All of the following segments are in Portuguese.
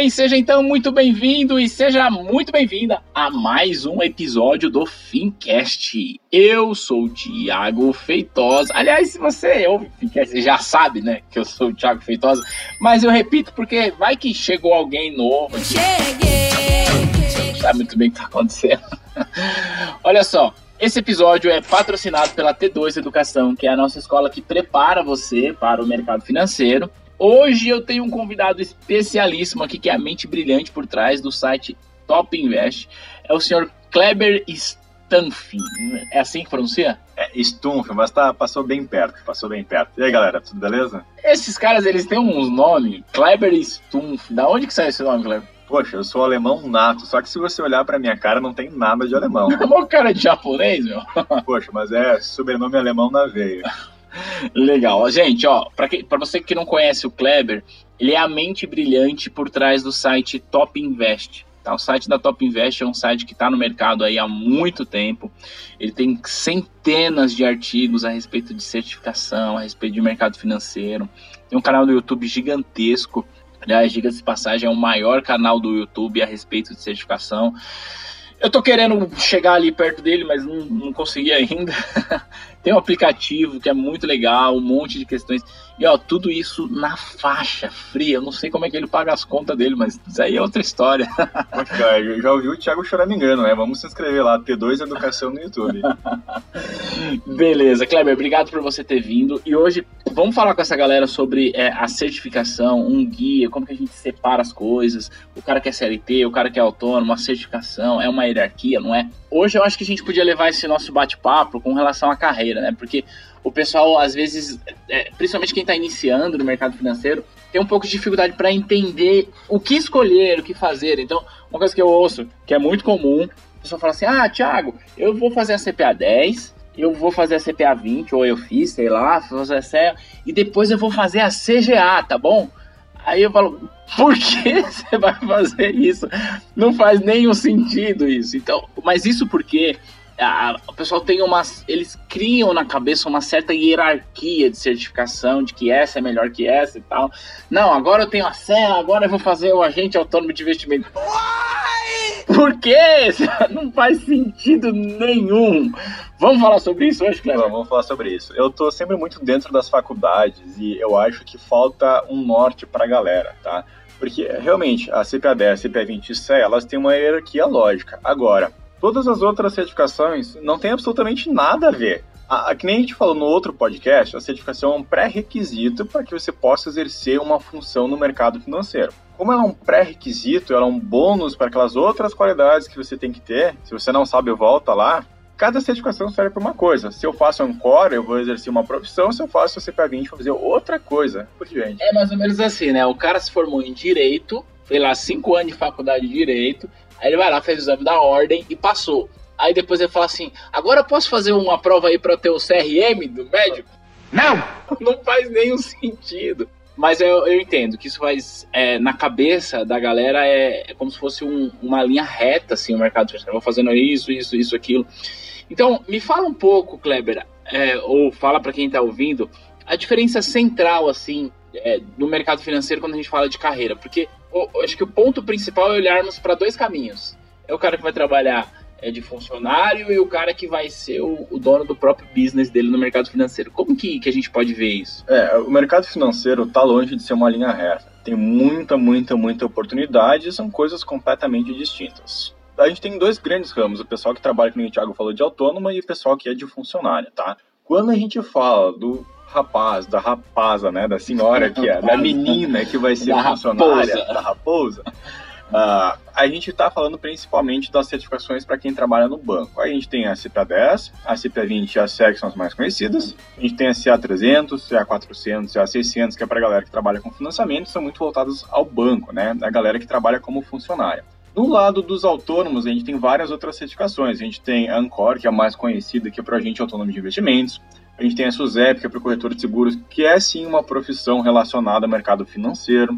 Bem, seja então muito bem-vindo e seja muito bem-vinda a mais um episódio do Fincast. Eu sou o Thiago Feitosa. Aliás, se você ouve o Fincast, você já sabe, né, que eu sou o Thiago Feitosa, mas eu repito porque vai que chegou alguém novo. Cheguei! Não sabe muito bem o que está acontecendo. Olha só, esse episódio é patrocinado pela T2 Educação, que é a nossa escola que prepara você para o mercado financeiro. Hoje eu tenho um convidado especialíssimo aqui, que é a mente brilhante por trás do site Top Invest. É o senhor Kleber Stanfin. É assim que pronuncia? É Stumpf, mas tá, passou bem perto, passou bem perto. E aí, galera, tudo beleza? Esses caras, eles têm uns nomes, Kleber Stumpf. Da onde que sai esse nome, Kleber? Poxa, eu sou alemão nato, só que se você olhar pra minha cara, não tem nada de alemão. Uma cara de japonês, meu. Poxa, mas é sobrenome alemão na veia. Legal. Gente, ó, para você que não conhece o Kleber, ele é a mente brilhante por trás do site Top Invest. Tá? O site da Top Invest é um site que está no mercado aí há muito tempo. Ele tem centenas de artigos a respeito de certificação, a respeito de mercado financeiro. Tem um canal do YouTube gigantesco. Aliás, diga-se de passagem, é o maior canal do YouTube a respeito de certificação. Eu tô querendo chegar ali perto dele, mas não, não consegui ainda. Tem um aplicativo que é muito legal, um monte de questões. E ó, tudo isso na faixa fria. Eu não sei como é que ele paga as contas dele, mas isso aí é outra história. Poxa, já ouvi o Thiago choramingando, né? Vamos se inscrever lá, T2 Educação no YouTube. Beleza, Kleber, obrigado por você ter vindo. E hoje vamos falar com essa galera sobre é, a certificação, um guia, como que a gente separa as coisas. O cara que é CLT, o cara que é autônomo, a certificação, é uma hierarquia, não é? Hoje eu acho que a gente podia levar esse nosso bate-papo com relação à carreira, né? Porque o pessoal, às vezes, é, principalmente quem está iniciando no mercado financeiro, tem um pouco de dificuldade para entender o que escolher, o que fazer. Então, uma coisa que eu ouço, que é muito comum, a pessoa fala assim: Ah, Thiago, eu vou fazer a CPA 10, eu vou fazer a CPA 20, ou eu fiz, sei lá, fazer a CEA, e depois eu vou fazer a CGA, tá bom? Aí eu falo, por que você vai fazer isso? Não faz nenhum sentido isso. Então, mas isso porque a, o pessoal tem umas. Eles criam na cabeça uma certa hierarquia de certificação, de que essa é melhor que essa e tal. Não, agora eu tenho a CEA, agora eu vou fazer o agente autônomo de investimento. Why? Por quê? Não faz sentido nenhum. Vamos falar sobre isso hoje, Cleber? Vamos falar sobre isso. Eu tô sempre muito dentro das faculdades e eu acho que falta um norte pra galera, tá? Porque realmente a CPA 10, a CPA 20 e CEA, elas têm uma hierarquia lógica. Agora, Todas as outras certificações não têm absolutamente nada a ver. A, que nem a gente falou no outro podcast, a certificação é um pré-requisito para que você possa exercer uma função no mercado financeiro. Como ela é um pré-requisito, ela é um bônus para aquelas outras qualidades que você tem que ter, se você não sabe, volta lá. Cada certificação serve para uma coisa. Se eu faço core, eu vou exercer uma profissão. Se eu faço a CPA20, vou fazer outra coisa. Por diante. É mais ou menos assim, né? O cara se formou em Direito, fez lá cinco anos de faculdade de Direito, Aí ele vai lá, fez o exame da ordem e passou. Aí depois ele fala assim: agora eu posso fazer uma prova aí para ter o CRM do médico? Não! Não faz nenhum sentido. Mas eu, eu entendo que isso faz, é, na cabeça da galera, é, é como se fosse um, uma linha reta, assim, o mercado financeiro. Vou fazendo isso, isso, isso, aquilo. Então, me fala um pouco, Kleber, é, ou fala para quem está ouvindo, a diferença central, assim, é, no mercado financeiro quando a gente fala de carreira. Porque eu, acho que o ponto principal é olharmos para dois caminhos. É o cara que vai trabalhar é, de funcionário e o cara que vai ser o, o, dono do próprio business dele no mercado financeiro. Como que, que a gente pode ver isso? É, o mercado financeiro está longe de ser uma linha reta. Tem muita, muita, muita oportunidade e são coisas completamente distintas. A gente tem dois grandes ramos, o pessoal que trabalha, como o Thiago falou, de autônoma e o pessoal que é de funcionário, tá? Quando a gente fala do rapaz, da rapaza, né? Da senhora que é, da menina que vai ser da funcionária, raposa. da raposa. Uh, a gente está falando principalmente das certificações para quem trabalha no banco. A gente tem a CPA10, a CPA20 e a SEC são as mais conhecidas. A gente tem a CA300, CA400, CA600, que é para a galera que trabalha com financiamento, são muito voltadas ao banco, né? A galera que trabalha como funcionária. No lado dos autônomos, a gente tem várias outras certificações. A gente tem a Ancor, que é a mais conhecida, que é para agente autônomo de investimentos. A gente tem a SUSEP, que é para corretor de seguros, que é sim uma profissão relacionada ao mercado financeiro.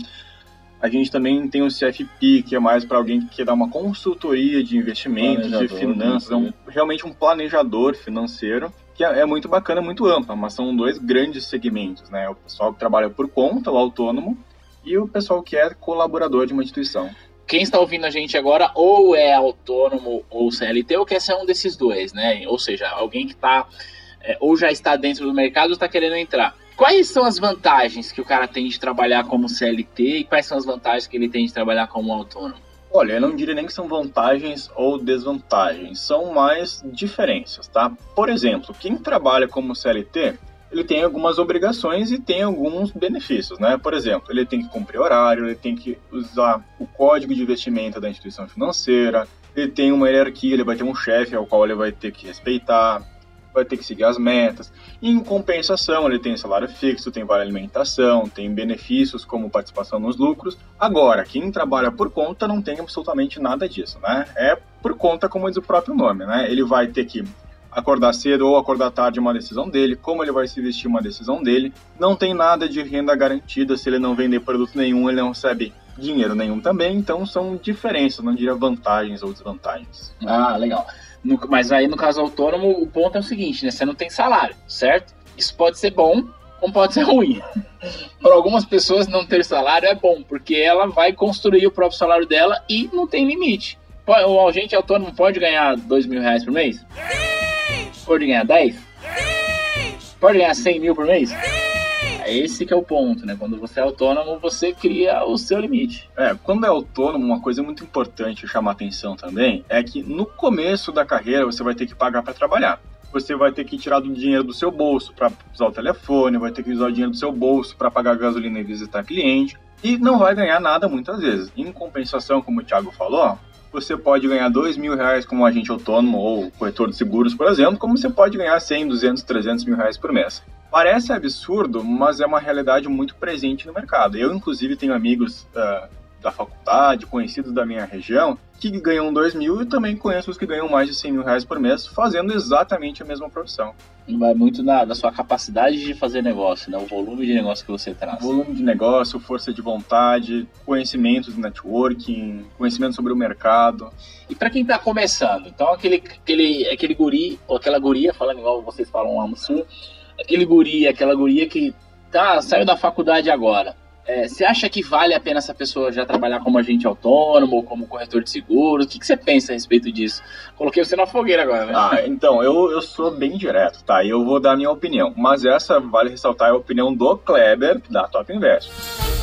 A gente também tem o CFP, que é mais para alguém que quer dar uma consultoria de investimentos, de finanças, é um, realmente um planejador financeiro, que é, é, muito bacana, muito ampla, mas são dois grandes segmentos, né? O pessoal que trabalha por conta, o autônomo, e o pessoal que é colaborador de uma instituição quem está ouvindo a gente agora ou é autônomo ou CLT ou quer ser um desses dois, né? Ou seja, alguém que está é, ou já está dentro do mercado ou está querendo entrar. Quais são as vantagens que o cara tem de trabalhar como CLT e quais são as vantagens que ele tem de trabalhar como autônomo? Olha, eu não diria nem que são vantagens ou desvantagens, são mais diferenças, tá? Por exemplo, quem trabalha como CLT ele tem algumas obrigações e tem alguns benefícios, né? Por exemplo, ele tem que cumprir horário, ele tem que usar o código de investimento da instituição financeira, ele tem uma hierarquia, ele vai ter um chefe ao qual ele vai ter que respeitar, vai ter que seguir as metas. E, em compensação, ele tem salário fixo, tem vale alimentação, tem benefícios como participação nos lucros. Agora, quem trabalha por conta não tem absolutamente nada disso, né? É por conta, como diz o próprio nome, né? Ele vai ter que acordar cedo ou acordar tarde uma decisão dele, como ele vai se vestir uma decisão dele. Não tem nada de renda garantida, se ele não vender produto nenhum, ele não recebe dinheiro nenhum também, então são diferenças, não diria vantagens ou desvantagens. Ah, legal. No, mas aí no caso autônomo, o ponto é o seguinte, né? Você não tem salário, certo? Isso pode ser bom, como pode ser ruim. Para algumas pessoas não ter salário é bom, porque ela vai construir o próprio salário dela e não tem limite. O agente autônomo pode ganhar dois mil reais por mês? Pode ganhar 10? Pode ganhar 100 mil por mês? É esse que é o ponto, né? Quando você é autônomo, você cria o seu limite. É, quando é autônomo, uma coisa muito importante chamar atenção também é que no começo da carreira você vai ter que pagar para trabalhar. Você vai ter que tirar do dinheiro do seu bolso para usar o telefone, vai ter que usar o dinheiro do seu bolso para pagar gasolina e visitar cliente, e não vai ganhar nada muitas vezes. Em compensação, como o Thiago falou, você pode ganhar dois mil reais como agente autônomo ou corretor de seguros, por exemplo, como você pode ganhar 100, 200, 300 mil reais por mês. Parece absurdo, mas é uma realidade muito presente no mercado. Eu, inclusive, tenho amigos uh, da faculdade, conhecidos da minha região, que ganham 2 mil e também conheço os que ganham mais de 100 mil reais por mês fazendo exatamente a mesma profissão. Vai muito da, da sua capacidade de fazer negócio, né? o volume de negócio que você traz. Volume de negócio, força de vontade, conhecimentos de networking, conhecimento sobre o mercado. E para quem está começando, então aquele, aquele, aquele guri, ou aquela guria, falando igual vocês falam lá no sul, aquele guri, aquela guria que tá, saiu da faculdade agora é, você acha que vale a pena essa pessoa já trabalhar como agente autônomo ou como corretor de seguros? O que, que você pensa a respeito disso? Coloquei você na fogueira agora, né? Ah, então, eu, eu sou bem direto, tá? Eu vou dar a minha opinião. Mas essa, vale ressaltar, é a opinião do Kleber, da Top Invest.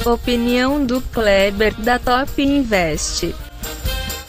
Opinião do Kleber, da Top Invest.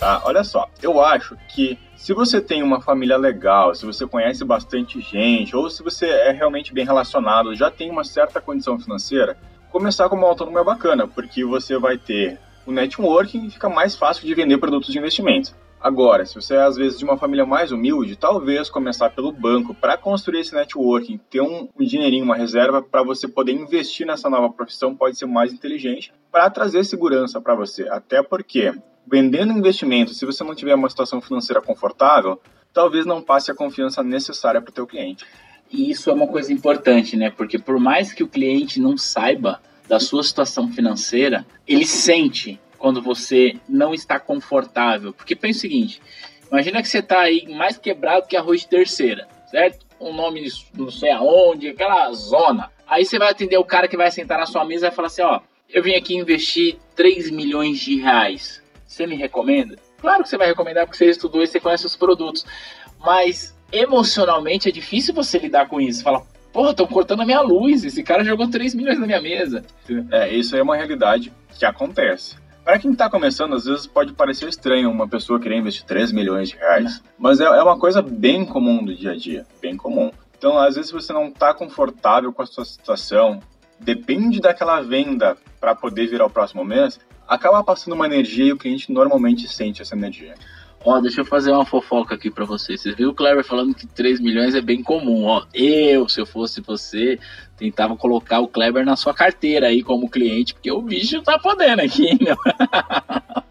Tá, olha só. Eu acho que se você tem uma família legal, se você conhece bastante gente, ou se você é realmente bem relacionado, já tem uma certa condição financeira, começar como autônomo é bacana, porque você vai ter o networking e fica mais fácil de vender produtos de investimento. Agora, se você é às vezes de uma família mais humilde, talvez começar pelo banco para construir esse networking, ter um, um dinheirinho, uma reserva para você poder investir nessa nova profissão pode ser mais inteligente para trazer segurança para você. Até porque vendendo investimento, se você não tiver uma situação financeira confortável, talvez não passe a confiança necessária para o teu cliente. E isso é uma coisa importante, né? Porque por mais que o cliente não saiba da sua situação financeira, ele sente quando você não está confortável. Porque pensa o seguinte: imagina que você está aí mais quebrado que arroz de terceira, certo? Um nome não sei aonde, aquela zona. Aí você vai atender o cara que vai sentar na sua mesa e vai falar assim: ó, eu vim aqui investir 3 milhões de reais. Você me recomenda? Claro que você vai recomendar porque você estudou e você conhece os produtos. Mas emocionalmente é difícil você lidar com isso. Fala, porra, estão cortando a minha luz, esse cara jogou 3 milhões na minha mesa. É, isso é uma realidade que acontece. Para quem está começando, às vezes pode parecer estranho uma pessoa querer investir 3 milhões de reais, mas é, é uma coisa bem comum do dia a dia, bem comum. Então, às vezes você não está confortável com a sua situação, depende daquela venda para poder virar o próximo mês, acaba passando uma energia e o cliente normalmente sente essa energia. Ó, deixa eu fazer uma fofoca aqui para vocês. Vocês viram o Kleber falando que 3 milhões é bem comum, ó. Eu, se eu fosse você, tentava colocar o Kleber na sua carteira aí como cliente, porque o bicho tá podendo aqui, meu.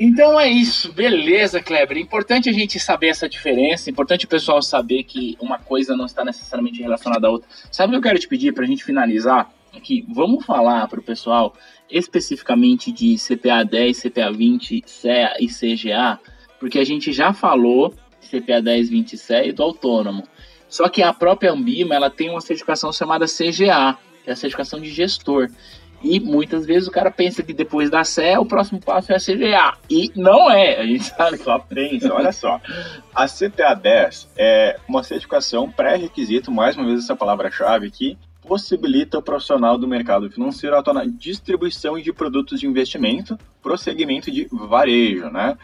Então é isso, beleza, Kleber. Importante a gente saber essa diferença, importante o pessoal saber que uma coisa não está necessariamente relacionada à outra. Sabe o que eu quero te pedir para a gente finalizar? Aqui, vamos falar para o pessoal especificamente de CPA 10, CPA 20, CEA e CGA, porque a gente já falou CPA 10, 20 e CEA e do autônomo. Só que a própria Ambima ela tem uma certificação chamada CGA, que é a certificação de gestor. E muitas vezes o cara pensa que depois da CE o próximo passo é a CGA. E não é, a gente sabe que ela pensa, olha só. A CPA 10 é uma certificação pré-requisito, mais uma vez essa palavra-chave que possibilita o profissional do mercado financeiro atuar na distribuição de produtos de investimento para o segmento de varejo, né?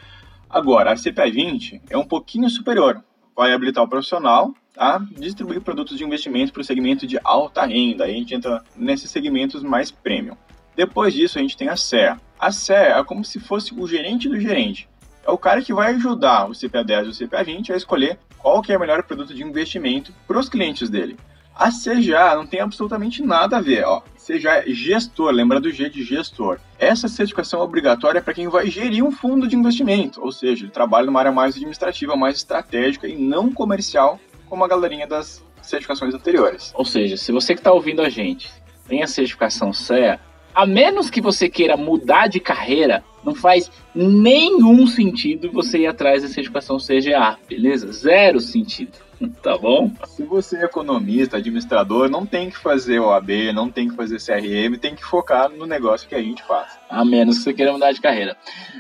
Agora, a CPA 20 é um pouquinho superior, vai habilitar o profissional a distribuir produtos de investimento para o segmento de alta renda. Aí a gente entra nesses segmentos mais premium. Depois disso, a gente tem a SEA. A SEA é como se fosse o gerente do gerente. É o cara que vai ajudar o CPA10 e o CPA20 a escolher qual que é o melhor produto de investimento para os clientes dele. A CGA não tem absolutamente nada a ver, ó. CGA é gestor, lembra do G de gestor. Essa certificação é obrigatória para quem vai gerir um fundo de investimento, ou seja, ele trabalha numa área mais administrativa, mais estratégica e não comercial como a galerinha das certificações anteriores. Ou seja, se você que está ouvindo a gente tem a certificação CEA, a menos que você queira mudar de carreira, não faz nenhum sentido você ir atrás da certificação CGA, beleza? Zero sentido, tá bom? Se você é economista, administrador, não tem que fazer OAB, não tem que fazer CRM, tem que focar no negócio que a gente faz. A menos que você queira mudar de carreira.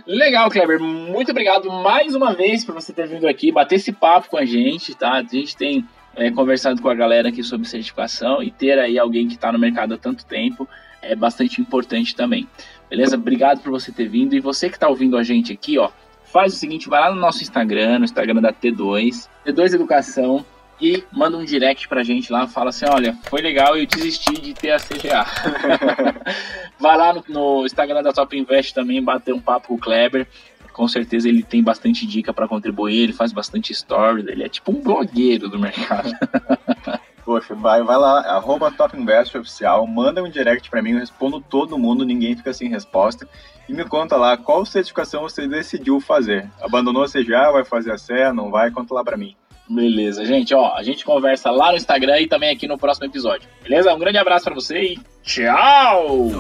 Legal, Kleber. Muito obrigado mais uma vez por você ter vindo aqui, bater esse papo com a gente, tá? A gente tem é, conversado com a galera aqui sobre certificação e ter aí alguém que está no mercado há tanto tempo é bastante importante também. Beleza? Obrigado por você ter vindo. E você que está ouvindo a gente aqui, ó, faz o seguinte, vai lá no nosso Instagram, no Instagram da T2, T2 Educação, e manda um direct pra gente lá, fala assim, olha, foi legal, eu desisti de ter a CGA. vai lá no, no, Instagram da Top Invest também, bater um papo com o Kleber. Com certeza ele tem bastante dica para contribuir, ele faz bastante stories, ele é tipo um blogueiro do mercado. Poxa, vai, vai lá, arroba Top Invest Oficial, manda um direct para mim, eu respondo todo mundo, ninguém fica sem resposta. E me conta lá, qual certificação você decidiu fazer? Abandonou você já, vai fazer a CE, não vai? Conta lá para mim. Beleza, gente, ó, a gente conversa lá no Instagram e também aqui no próximo episódio. Beleza? Um grande abraço para você e tchau!